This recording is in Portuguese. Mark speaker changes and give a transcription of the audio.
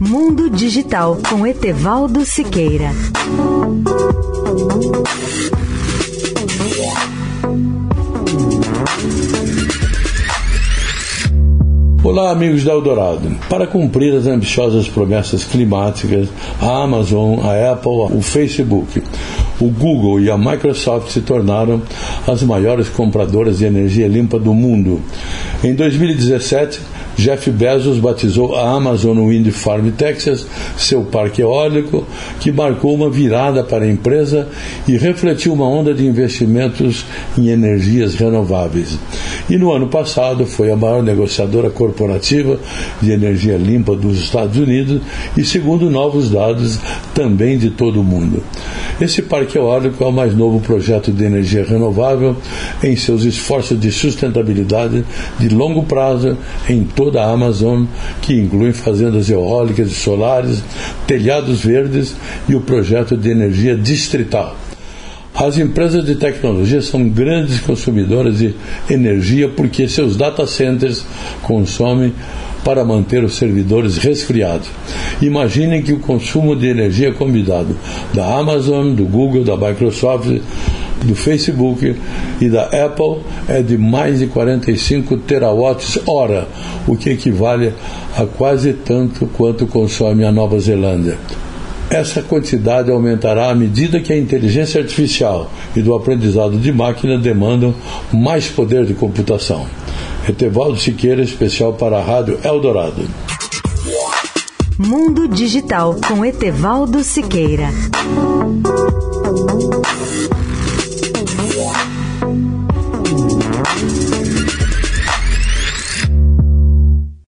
Speaker 1: Mundo Digital com Etevaldo Siqueira.
Speaker 2: Olá, amigos da Eldorado. Para cumprir as ambiciosas promessas climáticas, a Amazon, a Apple, o Facebook, o Google e a Microsoft se tornaram as maiores compradoras de energia limpa do mundo. Em 2017, Jeff Bezos batizou a Amazon Wind Farm Texas, seu parque eólico, que marcou uma virada para a empresa e refletiu uma onda de investimentos em energias renováveis. E no ano passado foi a maior negociadora corporativa de energia limpa dos Estados Unidos e, segundo novos dados, também de todo o mundo. Esse parque eólico é o mais novo projeto de energia renovável em seus esforços de sustentabilidade de longo prazo em toda a Amazon, que incluem fazendas eólicas e solares, telhados verdes e o projeto de energia distrital. As empresas de tecnologia são grandes consumidoras de energia porque seus data centers consomem para manter os servidores resfriados. Imaginem que o consumo de energia combinado da Amazon, do Google, da Microsoft, do Facebook e da Apple é de mais de 45 terawatts hora, o que equivale a quase tanto quanto consome a Nova Zelândia. Essa quantidade aumentará à medida que a inteligência artificial e do aprendizado de máquina demandam mais poder de computação. Etevaldo Siqueira, especial para a Rádio Eldorado.
Speaker 1: Mundo Digital com Etevaldo Siqueira.